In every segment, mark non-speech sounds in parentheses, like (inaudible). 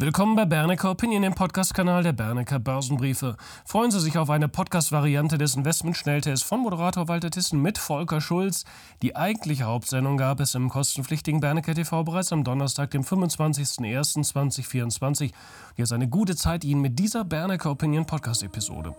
Willkommen bei Bernecker Opinion, dem Podcast-Kanal der Bernecker Börsenbriefe. Freuen Sie sich auf eine Podcast-Variante des Investment-Schnelltests von Moderator Walter Tissen mit Volker Schulz. Die eigentliche Hauptsendung gab es im kostenpflichtigen Bernecker TV bereits am Donnerstag, dem 25.01.2024. Jetzt eine gute Zeit Ihnen mit dieser Bernecker Opinion Podcast-Episode.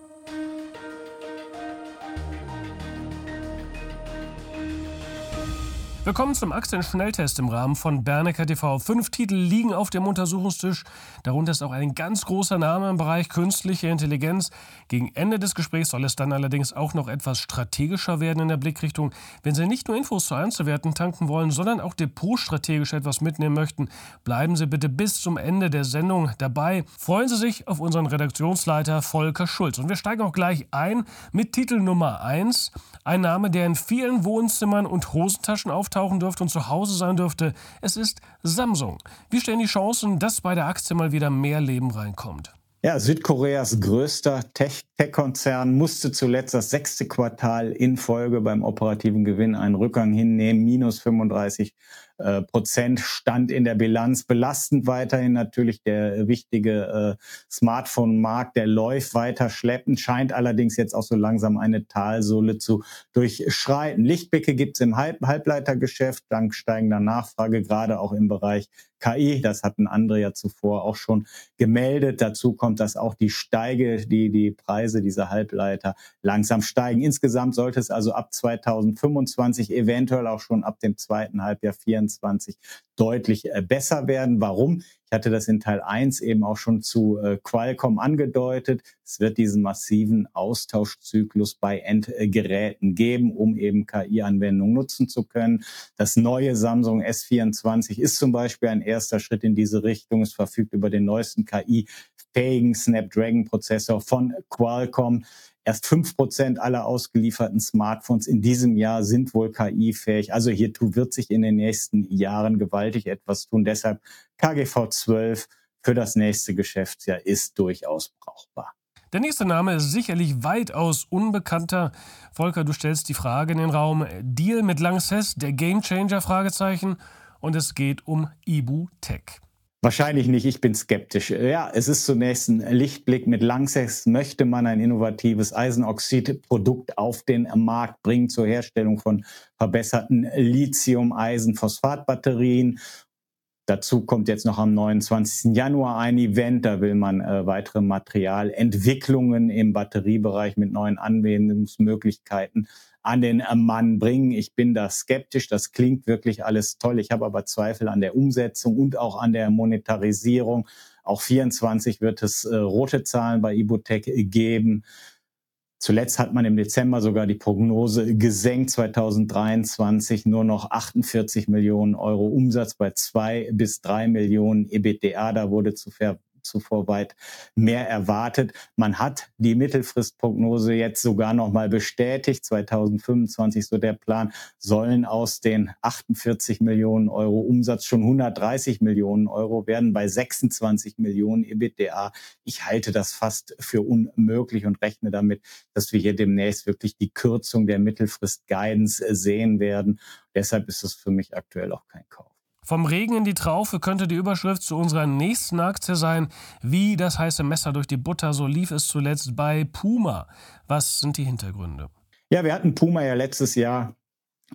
Willkommen zum Aktienschnelltest im Rahmen von Bernecker TV. Fünf Titel liegen auf dem Untersuchungstisch. Darunter ist auch ein ganz großer Name im Bereich künstliche Intelligenz. Gegen Ende des Gesprächs soll es dann allerdings auch noch etwas strategischer werden in der Blickrichtung. Wenn Sie nicht nur Infos zu Einzelwerten tanken wollen, sondern auch depotstrategisch etwas mitnehmen möchten, bleiben Sie bitte bis zum Ende der Sendung dabei. Freuen Sie sich auf unseren Redaktionsleiter Volker Schulz. Und wir steigen auch gleich ein mit Titel Nummer 1. Ein Name, der in vielen Wohnzimmern und Hosentaschen auftaucht auftauchen dürfte und zu Hause sein dürfte. Es ist Samsung. Wie stehen die Chancen, dass bei der Aktie mal wieder mehr Leben reinkommt? Ja, Südkoreas größter Tech-Konzern musste zuletzt das sechste Quartal in Folge beim operativen Gewinn einen Rückgang hinnehmen, minus 35 äh, Prozent stand in der Bilanz. Belastend weiterhin natürlich der wichtige äh, Smartphone-Markt, der läuft weiter schleppend, scheint allerdings jetzt auch so langsam eine Talsohle zu durchschreiten. Lichtblicke gibt's im Halb Halbleitergeschäft dank steigender Nachfrage, gerade auch im Bereich KI. Das hatten andere ja zuvor auch schon gemeldet. Dazu kommt, dass auch die Steige, die, die Preise dieser Halbleiter langsam steigen. Insgesamt sollte es also ab 2025, eventuell auch schon ab dem zweiten Halbjahr 24 2024 deutlich äh, besser werden. Warum? Ich hatte das in Teil 1 eben auch schon zu äh, Qualcomm angedeutet. Es wird diesen massiven Austauschzyklus bei Endgeräten geben, um eben KI-Anwendungen nutzen zu können. Das neue Samsung S24 ist zum Beispiel ein erster Schritt in diese Richtung. Es verfügt über den neuesten KI-fähigen Snapdragon-Prozessor von Qualcomm. Erst fünf Prozent aller ausgelieferten Smartphones in diesem Jahr sind wohl KI-fähig. Also hier wird sich in den nächsten Jahren gewaltig etwas tun. Deshalb KGV 12 für das nächste Geschäftsjahr ist durchaus brauchbar. Der nächste Name ist sicherlich weitaus unbekannter. Volker, du stellst die Frage in den Raum: Deal mit Lanxess, der Gamechanger? Fragezeichen. Und es geht um Ibu Tech. Wahrscheinlich nicht, ich bin skeptisch. Ja, es ist zunächst ein Lichtblick. Mit Langsex möchte man ein innovatives Eisenoxidprodukt auf den Markt bringen zur Herstellung von verbesserten Lithium-Eisen-Phosphat-Batterien. Dazu kommt jetzt noch am 29. Januar ein Event, da will man äh, weitere Materialentwicklungen im Batteriebereich mit neuen Anwendungsmöglichkeiten an den Mann bringen. Ich bin da skeptisch. Das klingt wirklich alles toll. Ich habe aber Zweifel an der Umsetzung und auch an der Monetarisierung. Auch 24 wird es äh, rote Zahlen bei Ibotec geben. Zuletzt hat man im Dezember sogar die Prognose gesenkt, 2023 nur noch 48 Millionen Euro Umsatz bei zwei bis drei Millionen EBITDA. Da wurde zu ver zuvor weit mehr erwartet. Man hat die Mittelfristprognose jetzt sogar noch mal bestätigt. 2025 so der Plan sollen aus den 48 Millionen Euro Umsatz schon 130 Millionen Euro werden bei 26 Millionen EBITDA. Ich halte das fast für unmöglich und rechne damit, dass wir hier demnächst wirklich die Kürzung der Mittelfrist Guidance sehen werden. Deshalb ist es für mich aktuell auch kein Kauf. Vom Regen in die Traufe könnte die Überschrift zu unserer nächsten Aktie sein. Wie das heiße Messer durch die Butter, so lief es zuletzt bei Puma. Was sind die Hintergründe? Ja, wir hatten Puma ja letztes Jahr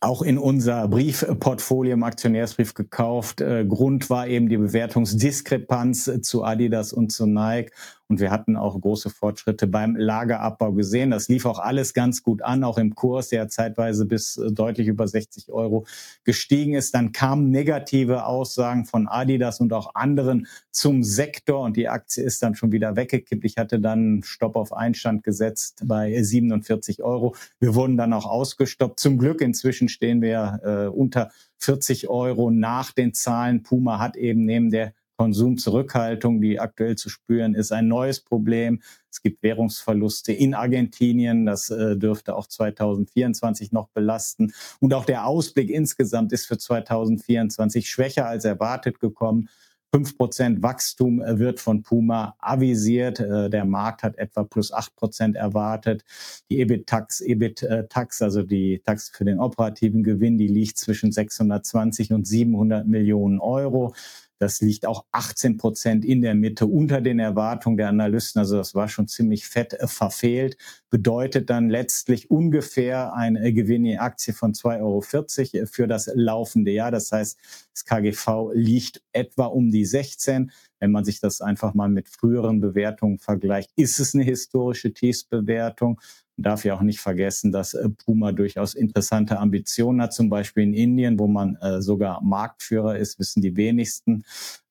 auch in unser Briefportfolio im Aktionärsbrief gekauft. Äh, Grund war eben die Bewertungsdiskrepanz zu Adidas und zu Nike. Und wir hatten auch große Fortschritte beim Lagerabbau gesehen. Das lief auch alles ganz gut an, auch im Kurs, der zeitweise bis äh, deutlich über 60 Euro gestiegen ist. Dann kamen negative Aussagen von Adidas und auch anderen zum Sektor und die Aktie ist dann schon wieder weggekippt. Ich hatte dann Stopp auf Einstand gesetzt bei 47 Euro. Wir wurden dann auch ausgestoppt. Zum Glück inzwischen stehen wir äh, unter 40 Euro nach den Zahlen. Puma hat eben neben der Konsumzurückhaltung, die aktuell zu spüren ist, ein neues Problem. Es gibt Währungsverluste in Argentinien. Das äh, dürfte auch 2024 noch belasten. Und auch der Ausblick insgesamt ist für 2024 schwächer als erwartet gekommen. 5% Wachstum äh, wird von Puma avisiert. Äh, der Markt hat etwa plus 8% erwartet. Die EBIT-Tax, EBIT-Tax, also die Tax für den operativen Gewinn, die liegt zwischen 620 und 700 Millionen Euro. Das liegt auch 18 Prozent in der Mitte unter den Erwartungen der Analysten. Also das war schon ziemlich fett äh, verfehlt. Bedeutet dann letztlich ungefähr ein äh, Gewinn in Aktie von 2,40 Euro äh, für das laufende Jahr. Das heißt, das KGV liegt etwa um die 16. Wenn man sich das einfach mal mit früheren Bewertungen vergleicht, ist es eine historische Tiefsbewertung. Darf ja auch nicht vergessen, dass äh, Puma durchaus interessante Ambitionen hat, zum Beispiel in Indien, wo man äh, sogar Marktführer ist, wissen die wenigsten.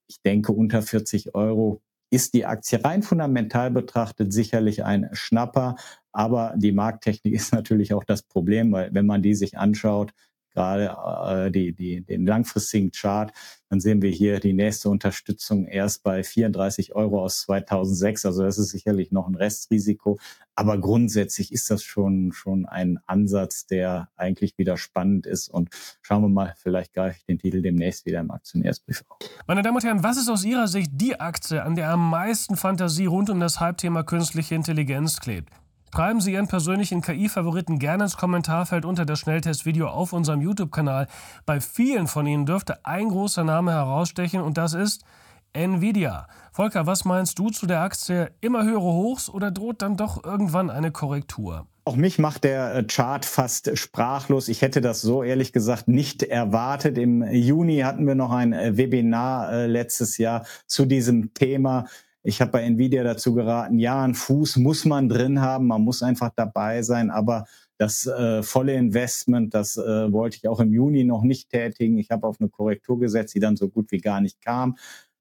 Ich denke, unter 40 Euro ist die Aktie rein fundamental betrachtet sicherlich ein Schnapper. Aber die Markttechnik (laughs) ist natürlich auch das Problem, weil wenn man die sich anschaut, gerade äh, die, die, den langfristigen Chart, dann sehen wir hier die nächste Unterstützung erst bei 34 Euro aus 2006. Also das ist sicherlich noch ein Restrisiko. Aber grundsätzlich ist das schon, schon ein Ansatz, der eigentlich wieder spannend ist. Und schauen wir mal, vielleicht greife ich den Titel demnächst wieder im Aktionärsbrief auf. Meine Damen und Herren, was ist aus Ihrer Sicht die Aktie, an der am meisten Fantasie rund um das Halbthema künstliche Intelligenz klebt? Schreiben Sie Ihren persönlichen KI-Favoriten gerne ins Kommentarfeld unter das Schnelltestvideo auf unserem YouTube-Kanal. Bei vielen von Ihnen dürfte ein großer Name herausstechen und das ist Nvidia. Volker, was meinst du zu der Aktie? Immer höhere Hochs oder droht dann doch irgendwann eine Korrektur? Auch mich macht der äh, Chart fast sprachlos. Ich hätte das so ehrlich gesagt nicht erwartet. Im Juni hatten wir noch ein äh, Webinar äh, letztes Jahr zu diesem Thema. Ich habe bei Nvidia dazu geraten, ja, einen Fuß muss man drin haben, man muss einfach dabei sein, aber das äh, volle Investment, das äh, wollte ich auch im Juni noch nicht tätigen. Ich habe auf eine Korrektur gesetzt, die dann so gut wie gar nicht kam.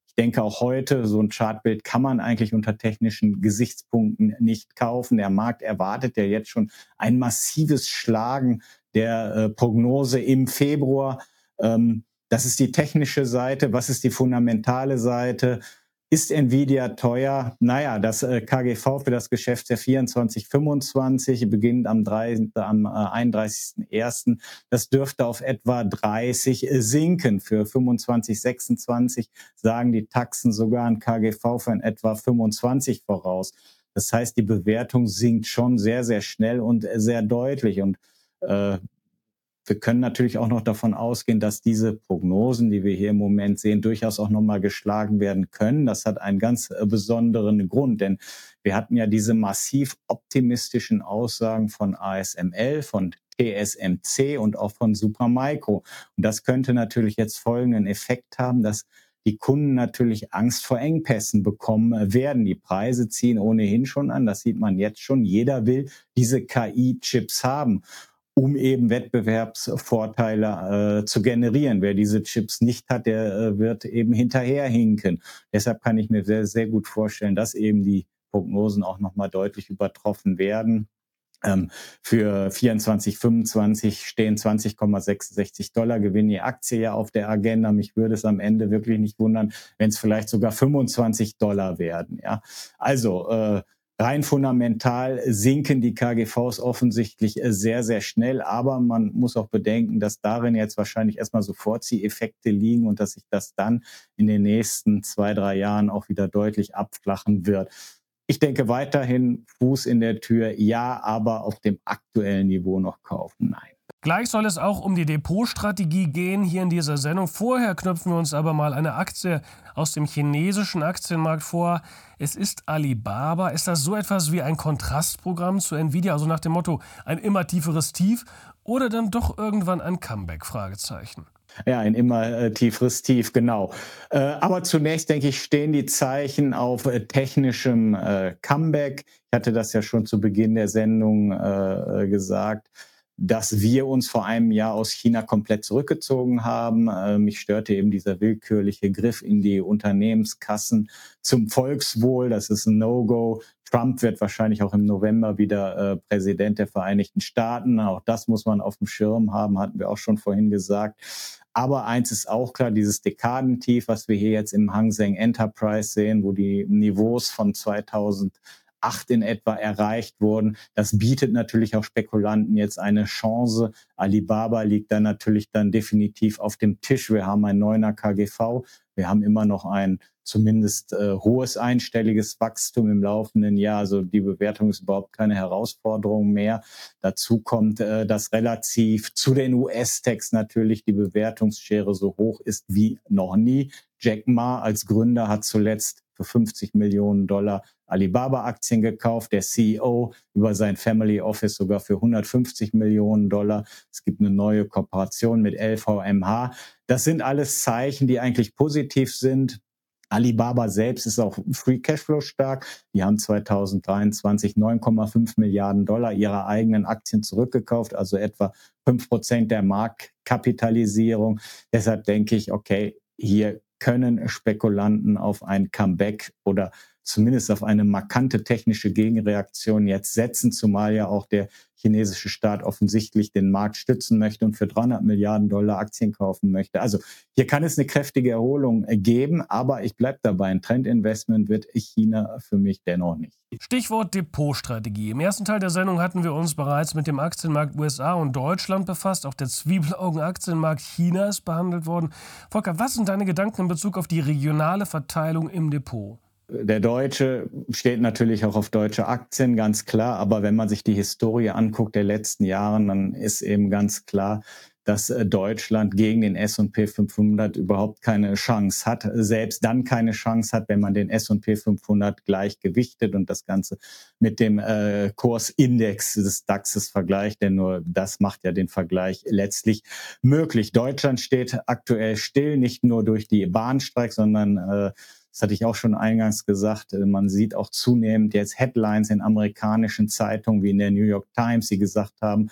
Ich denke auch heute, so ein Chartbild kann man eigentlich unter technischen Gesichtspunkten nicht kaufen. Der Markt erwartet ja jetzt schon ein massives Schlagen der äh, Prognose im Februar. Ähm, das ist die technische Seite. Was ist die fundamentale Seite? Ist Nvidia teuer? Naja, das äh, KGV für das Geschäftsjahr 24, 25 beginnt am, 3, am 31.01. Äh, das dürfte auf etwa 30 äh, sinken. Für 25, 26 sagen die Taxen sogar ein KGV von etwa 25 voraus. Das heißt, die Bewertung sinkt schon sehr, sehr schnell und sehr deutlich. Und äh, wir können natürlich auch noch davon ausgehen, dass diese Prognosen, die wir hier im Moment sehen, durchaus auch nochmal geschlagen werden können. Das hat einen ganz äh, besonderen Grund, denn wir hatten ja diese massiv optimistischen Aussagen von ASML, von TSMC und auch von Supermicro. Und das könnte natürlich jetzt folgenden Effekt haben, dass die Kunden natürlich Angst vor Engpässen bekommen werden. Die Preise ziehen ohnehin schon an. Das sieht man jetzt schon. Jeder will diese KI-Chips haben um eben Wettbewerbsvorteile äh, zu generieren. Wer diese Chips nicht hat, der äh, wird eben hinterherhinken. Deshalb kann ich mir sehr, sehr gut vorstellen, dass eben die Prognosen auch nochmal deutlich übertroffen werden. Ähm, für 24, 25 stehen 20,66 Dollar Gewinn je Aktie ja auf der Agenda. Mich würde es am Ende wirklich nicht wundern, wenn es vielleicht sogar 25 Dollar werden. Ja, also äh, Rein fundamental sinken die KGVs offensichtlich äh, sehr, sehr schnell. Aber man muss auch bedenken, dass darin jetzt wahrscheinlich erstmal so Vorzieheffekte liegen und dass sich das dann in den nächsten zwei, drei Jahren auch wieder deutlich abflachen wird. Ich denke weiterhin Fuß in der Tür, ja, aber auf dem aktuellen Niveau noch kaufen, nein. Gleich soll es auch um die Depotstrategie gehen hier in dieser Sendung. Vorher knüpfen wir uns aber mal eine Aktie aus dem chinesischen Aktienmarkt vor. Es ist Alibaba. Ist das so etwas wie ein Kontrastprogramm zu Nvidia, also nach dem Motto ein immer tieferes Tief oder dann doch irgendwann ein Comeback? Fragezeichen. Ja, ein immer äh, tieferes Tief, genau. Äh, aber zunächst, denke ich, stehen die Zeichen auf äh, technischem äh, Comeback. Ich hatte das ja schon zu Beginn der Sendung äh, gesagt dass wir uns vor einem Jahr aus China komplett zurückgezogen haben. Äh, mich störte eben dieser willkürliche Griff in die Unternehmenskassen zum Volkswohl. Das ist ein No-Go. Trump wird wahrscheinlich auch im November wieder äh, Präsident der Vereinigten Staaten. Auch das muss man auf dem Schirm haben, hatten wir auch schon vorhin gesagt. Aber eins ist auch klar, dieses Dekadentief, was wir hier jetzt im Hang Seng Enterprise sehen, wo die Niveaus von 2000 acht in etwa erreicht wurden. Das bietet natürlich auch Spekulanten jetzt eine Chance. Alibaba liegt dann natürlich dann definitiv auf dem Tisch. Wir haben ein neuner KGV. Wir haben immer noch ein zumindest äh, hohes einstelliges Wachstum im laufenden Jahr. Also die Bewertung ist überhaupt keine Herausforderung mehr. Dazu kommt, äh, dass relativ zu den US-Techs natürlich die Bewertungsschere so hoch ist wie noch nie. Jack Ma als Gründer hat zuletzt für 50 Millionen Dollar Alibaba-Aktien gekauft, der CEO über sein Family Office sogar für 150 Millionen Dollar. Es gibt eine neue Kooperation mit LVMH. Das sind alles Zeichen, die eigentlich positiv sind. Alibaba selbst ist auch Free Cashflow stark. Die haben 2023 9,5 Milliarden Dollar ihrer eigenen Aktien zurückgekauft, also etwa fünf Prozent der Marktkapitalisierung. Deshalb denke ich, okay, hier können Spekulanten auf ein Comeback oder zumindest auf eine markante technische Gegenreaktion jetzt setzen, zumal ja auch der chinesische Staat offensichtlich den Markt stützen möchte und für 300 Milliarden Dollar Aktien kaufen möchte. Also hier kann es eine kräftige Erholung geben, aber ich bleibe dabei, ein Trendinvestment wird China für mich dennoch nicht. Stichwort Depotstrategie. Im ersten Teil der Sendung hatten wir uns bereits mit dem Aktienmarkt USA und Deutschland befasst. Auch der Zwiebelaugen-Aktienmarkt China ist behandelt worden. Volker, was sind deine Gedanken in Bezug auf die regionale Verteilung im Depot? Der Deutsche steht natürlich auch auf deutsche Aktien, ganz klar. Aber wenn man sich die Historie anguckt der letzten Jahre, dann ist eben ganz klar, dass äh, Deutschland gegen den S&P 500 überhaupt keine Chance hat, selbst dann keine Chance hat, wenn man den S&P 500 gleich gewichtet und das Ganze mit dem äh, Kursindex des DAXes vergleicht, denn nur das macht ja den Vergleich letztlich möglich. Deutschland steht aktuell still, nicht nur durch die Bahnstreik, sondern äh, das hatte ich auch schon eingangs gesagt. Äh, man sieht auch zunehmend jetzt Headlines in amerikanischen Zeitungen wie in der New York Times, die gesagt haben,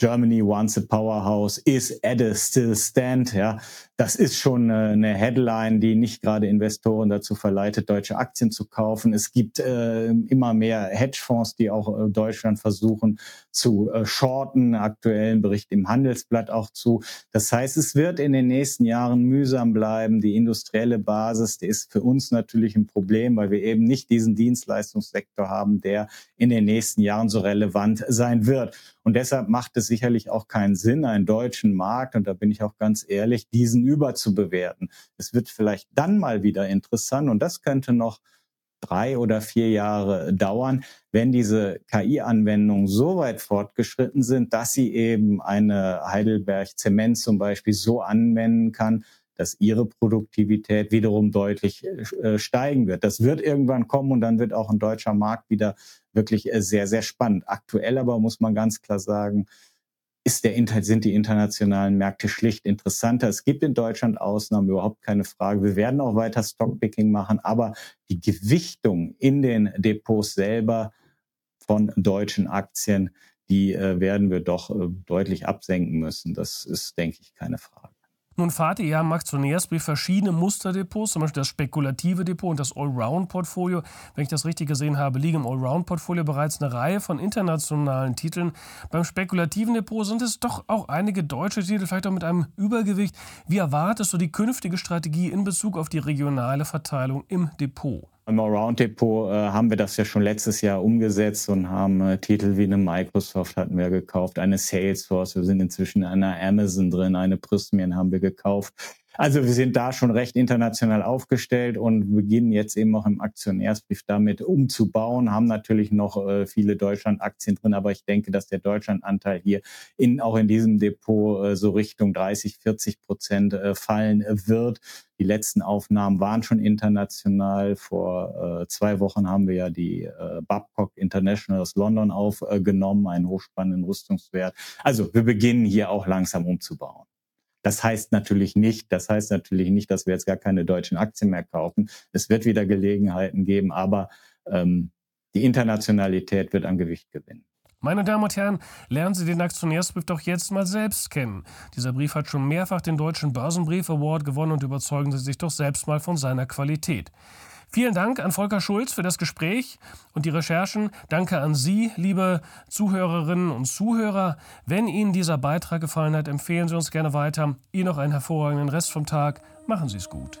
Germany once a powerhouse is at a still stand. Ja, das ist schon eine Headline, die nicht gerade Investoren dazu verleitet, deutsche Aktien zu kaufen. Es gibt äh, immer mehr Hedgefonds, die auch äh, Deutschland versuchen zu äh, shorten. Aktuellen Bericht im Handelsblatt auch zu. Das heißt, es wird in den nächsten Jahren mühsam bleiben. Die industrielle Basis, die ist für uns natürlich ein Problem, weil wir eben nicht diesen Dienstleistungssektor haben, der in den nächsten Jahren so relevant sein wird. Und deshalb macht es sicherlich auch keinen Sinn, einen deutschen Markt, und da bin ich auch ganz ehrlich, diesen überzubewerten. Es wird vielleicht dann mal wieder interessant und das könnte noch drei oder vier Jahre dauern, wenn diese KI-Anwendungen so weit fortgeschritten sind, dass sie eben eine Heidelberg Zement zum Beispiel so anwenden kann, dass ihre Produktivität wiederum deutlich äh, steigen wird. Das wird irgendwann kommen und dann wird auch ein deutscher Markt wieder wirklich äh, sehr, sehr spannend. Aktuell aber muss man ganz klar sagen, ist der, sind die internationalen Märkte schlicht interessanter. Es gibt in Deutschland Ausnahmen, überhaupt keine Frage. Wir werden auch weiter Stockpicking machen, aber die Gewichtung in den Depots selber von deutschen Aktien, die äh, werden wir doch äh, deutlich absenken müssen. Das ist, denke ich, keine Frage. Nun ja am Aktionärsbrief verschiedene Musterdepots, zum Beispiel das spekulative Depot und das Allround-Portfolio. Wenn ich das richtig gesehen habe, liegen im Allround-Portfolio bereits eine Reihe von internationalen Titeln. Beim spekulativen Depot sind es doch auch einige deutsche Titel, vielleicht auch mit einem Übergewicht. Wie erwartest du die künftige Strategie in Bezug auf die regionale Verteilung im Depot? Im Allround-Depot äh, haben wir das ja schon letztes Jahr umgesetzt und haben äh, Titel wie eine Microsoft hatten wir gekauft, eine Salesforce, wir sind inzwischen in einer Amazon drin, eine Prysmian haben wir gekauft. Also wir sind da schon recht international aufgestellt und beginnen jetzt eben auch im Aktionärsbrief damit umzubauen, haben natürlich noch äh, viele Deutschland-Aktien drin, aber ich denke, dass der Deutschland-Anteil hier in, auch in diesem Depot äh, so Richtung 30, 40 Prozent äh, fallen wird. Die letzten Aufnahmen waren schon international. Vor äh, zwei Wochen haben wir ja die äh, Babcock International aus London aufgenommen, einen hochspannenden Rüstungswert. Also wir beginnen hier auch langsam umzubauen. Das heißt natürlich nicht, das heißt natürlich nicht, dass wir jetzt gar keine deutschen Aktien mehr kaufen. Es wird wieder Gelegenheiten geben, aber ähm, die Internationalität wird an Gewicht gewinnen. Meine Damen und Herren, lernen Sie den Aktionärsbrief doch jetzt mal selbst kennen. Dieser Brief hat schon mehrfach den Deutschen Börsenbrief Award gewonnen und überzeugen Sie sich doch selbst mal von seiner Qualität. Vielen Dank an Volker Schulz für das Gespräch und die Recherchen. Danke an Sie, liebe Zuhörerinnen und Zuhörer. Wenn Ihnen dieser Beitrag gefallen hat, empfehlen Sie uns gerne weiter. Ihnen noch einen hervorragenden Rest vom Tag. Machen Sie es gut.